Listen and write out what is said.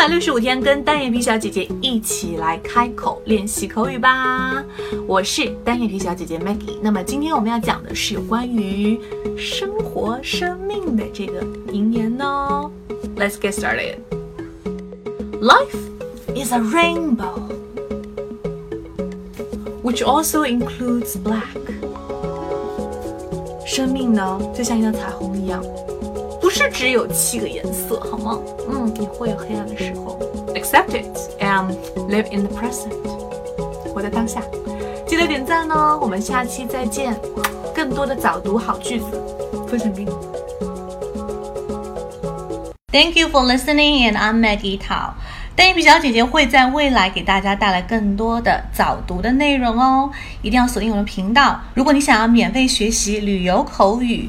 百六十五天，跟单眼皮小姐姐一起来开口练习口语吧！我是单眼皮小姐姐 Maggie。那么今天我们要讲的是有关于生活、生命的这个名言哦。Let's get started. Life is a rainbow, which also includes black. 生命呢，就像一道彩虹一样。是只有七个颜色，好吗？嗯，也会有黑暗的时候。Accept it and live in the present，活在当下。记得点赞哦，我们下期再见。更多的早读好句子分享给你。Thank you for listening, and I'm Maggie Tao。单眼皮小姐姐会在未来给大家带来更多的早读的内容哦，一定要锁定我的频道。如果你想要免费学习旅游口语，